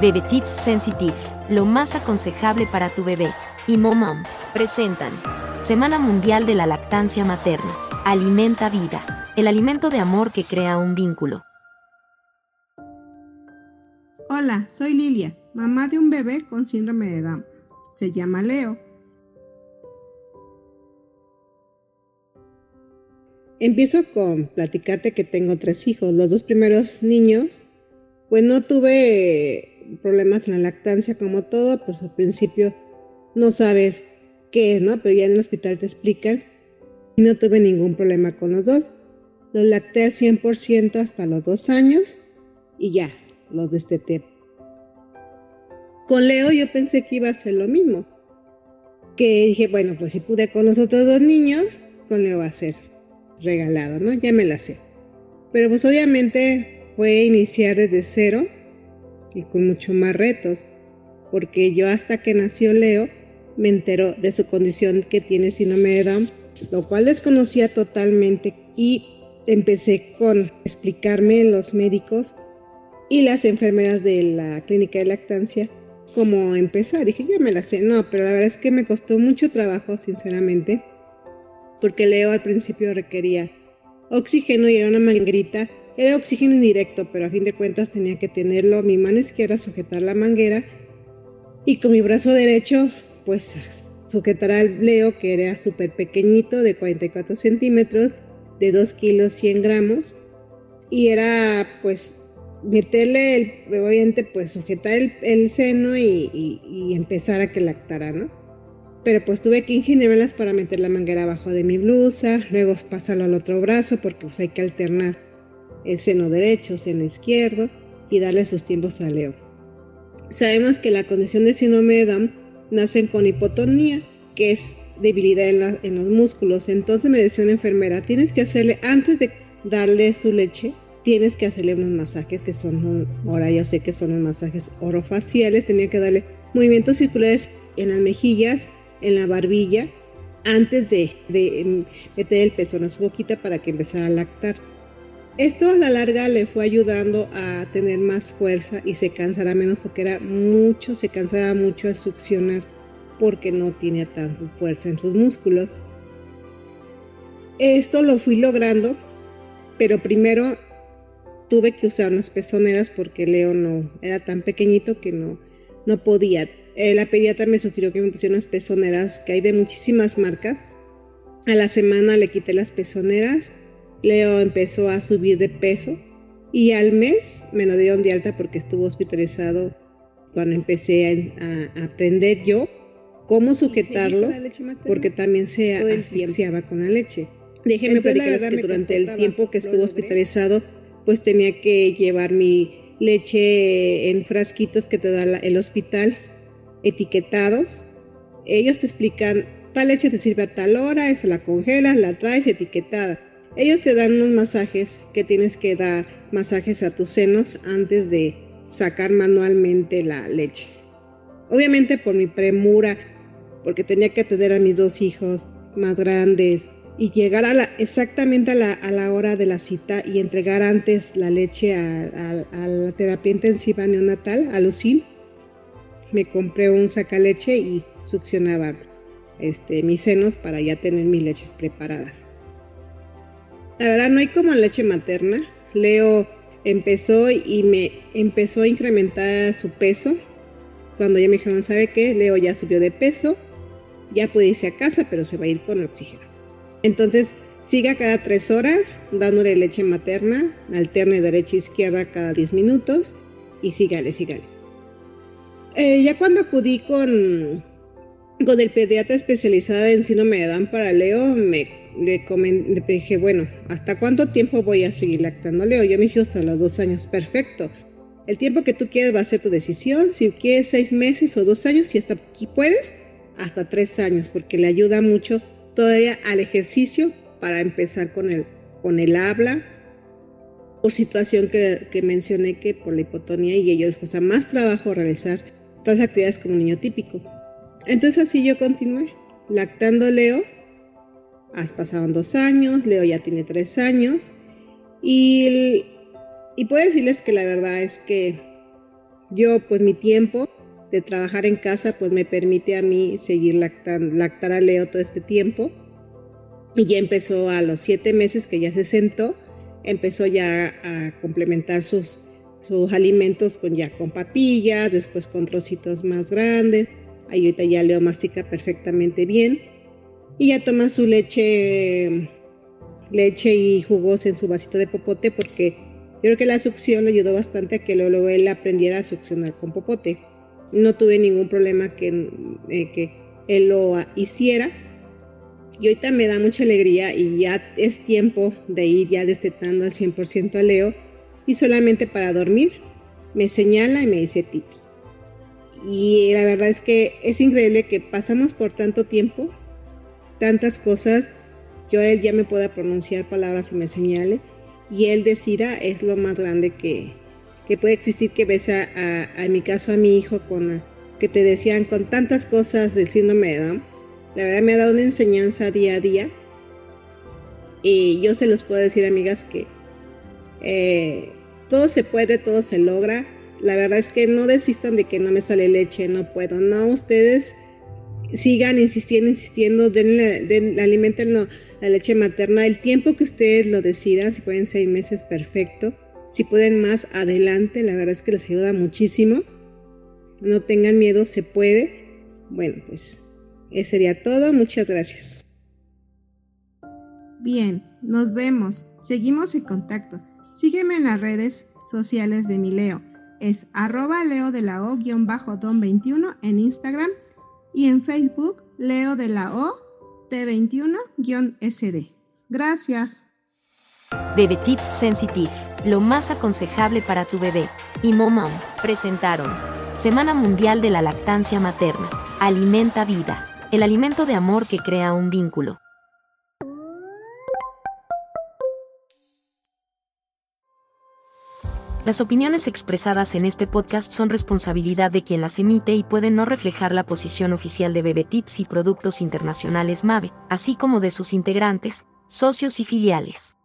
Bebe Tips Sensitive, lo más aconsejable para tu bebé. Y Momom, presentan Semana Mundial de la Lactancia Materna. Alimenta vida, el alimento de amor que crea un vínculo. Hola, soy Lilia, mamá de un bebé con síndrome de Down. Se llama Leo. Empiezo con platicarte que tengo tres hijos. Los dos primeros niños, pues no tuve problemas en la lactancia como todo, pues al principio no sabes qué es, ¿no? Pero ya en el hospital te explican y no tuve ningún problema con los dos. Los lacté al 100% hasta los dos años y ya, los desteté. Con Leo yo pensé que iba a ser lo mismo. Que dije, bueno, pues si pude con los otros dos niños, con Leo va a ser regalado, ¿no? Ya me la sé. Pero pues obviamente fue iniciar desde cero y con mucho más retos, porque yo hasta que nació Leo me enteró de su condición que tiene síndrome de Down, lo cual desconocía totalmente y empecé con explicarme los médicos y las enfermeras de la clínica de lactancia cómo empezar. Dije, ya me la sé, no, pero la verdad es que me costó mucho trabajo, sinceramente porque Leo al principio requería oxígeno y era una manguerita. Era oxígeno indirecto, pero a fin de cuentas tenía que tenerlo mi mano izquierda, sujetar la manguera y con mi brazo derecho, pues sujetar al Leo, que era súper pequeñito, de 44 centímetros, de 2 kilos 100 gramos, y era pues meterle, el, obviamente, pues sujetar el, seno y, empezar a que lactara, ¿no? pero pues tuve que ingeniármelas para meter la manguera abajo de mi blusa, luego pasarlo al otro brazo porque pues hay que alternar el seno derecho, seno izquierdo y darle sus tiempos a Leo. Sabemos que la condición de síndrome de nacen con hipotonía, que es debilidad en, los músculos. Entonces me decía una enfermera, tienes que hacerle, antes de darle su leche, tienes que hacerle unos masajes que son, ahora ya sé que son los masajes orofaciales, tenía que darle movimientos circulares en las mejillas en la barbilla antes de, em, meter el pezón a su boquita para que empezara a lactar. Esto a la larga le fue ayudando a tener más fuerza y se cansara menos porque era mucho, se cansaba mucho al succionar porque no tiene tanta fuerza en sus músculos. Esto lo fui logrando, pero primero tuve que usar unas pezoneras porque Leo no era tan pequeñito que no, no podía eh, la pediatra me sugirió que me pusiera unas pezoneras que hay de muchísimas marcas. A la semana le quité las pezoneras. Leo empezó a subir de peso y al mes me lo dieron de alta porque estuvo hospitalizado cuando empecé a, aprender yo cómo sujetarlo porque también se asfixiaba con la leche. Déjenme platicarles que durante el tiempo que estuvo hospitalizado pues tenía que llevar mi leche en frasquitos que te da el hospital etiquetados. Ellos te explican, tal leche te sirve a tal hora, esa la congelas, la traes etiquetada. Ellos te dan unos masajes que tienes que dar masajes a tus senos antes de sacar manualmente la leche. Obviamente por mi premura, porque tenía que atender a mis dos hijos más grandes y llegar exactamente a la, hora de la cita y entregar antes la leche a, a la terapia intensiva neonatal, a Lucille, me compré un sacaleche y succionaba este, mis senos para ya tener mis leches preparadas. La verdad no hay como leche materna. Leo empezó y me empezó a incrementar su peso. Cuando ya me dijeron, ¿sabe qué? Leo ya subió de peso, ya puede irse a casa, pero se va a ir con oxígeno. Entonces, siga cada tres horas dándole leche materna, alterne derecha e izquierda cada 10 minutos y sígale, sígale. Eh, ya cuando acudí con, con el pediatra especializado en síndrome de Down para Leo, me le, dije, bueno, ¿hasta cuánto tiempo voy a seguir lactando Leo? Yo me dije hasta los dos años, perfecto. El tiempo que tú quieres va a ser tu decisión, si quieres seis meses o dos años, si hasta aquí puedes, hasta tres años, porque le ayuda mucho todavía al ejercicio para empezar con el, con el habla, por situación que, mencioné que por la hipotonía y ello les cuesta más trabajo realizar todas las actividades como un niño típico. Entonces así yo continué, lactando Leo, has pasado dos años, Leo ya tiene tres años, y, y puedo decirles que la verdad es que yo pues mi tiempo de trabajar en casa pues me permite a mí seguir lactando, lactar a Leo todo este tiempo. Y ya empezó a los siete meses que ya se sentó, empezó ya a complementar sus, sus alimentos con ya con papillas, después con trocitos más grandes. Ahorita ya Leo mastica perfectamente bien. Y ya toma su leche, leche y jugos en su vasito de popote porque yo creo que la succión le ayudó bastante a que él aprendiera a succionar con popote. No tuve ningún problema que, eh, que él lo hiciera. Y ahorita me da mucha alegría y ya es tiempo de ir ya destetando al 100% a Leo. Y solamente para dormir me señala y me dice Titi. Y la verdad es que es increíble que pasamos por tanto tiempo tantas cosas que ahora él ya me pueda pronunciar palabras y me señale y él decida es lo más grande que, que puede existir que ves a, a, mi caso a mi hijo con que te decían con tantas cosas del síndrome de Down. La verdad me ha dado una enseñanza día a día y yo se los puedo decir amigas que eh, todo se puede todo se logra la verdad es que no desistan de que no me sale leche no puedo no ustedes sigan insistiendo, insistiendo, denle, den, alimenten la leche materna el tiempo que ustedes lo decidan, si pueden seis meses, perfecto. Si pueden más, adelante, la verdad es que les ayuda muchísimo. No tengan miedo, se puede. Bueno, pues eso sería todo. Muchas gracias. Bien, nos vemos. Seguimos en contacto. Sígueme en las redes sociales de mi Leo. Es arroba leo de la o-don21 en Instagram y en Facebook Leo de la O T21-SD. Gracias. Bebé Tips Sensitive, lo más aconsejable para tu bebé. Y Momom presentaron Semana Mundial de la Lactancia Materna. Alimenta vida, el alimento de amor que crea un vínculo. Las opiniones expresadas en este podcast son responsabilidad de quien las emite y pueden no reflejar la posición oficial de Bebetips y Productos Internacionales MAVE, así como de sus integrantes, socios y filiales.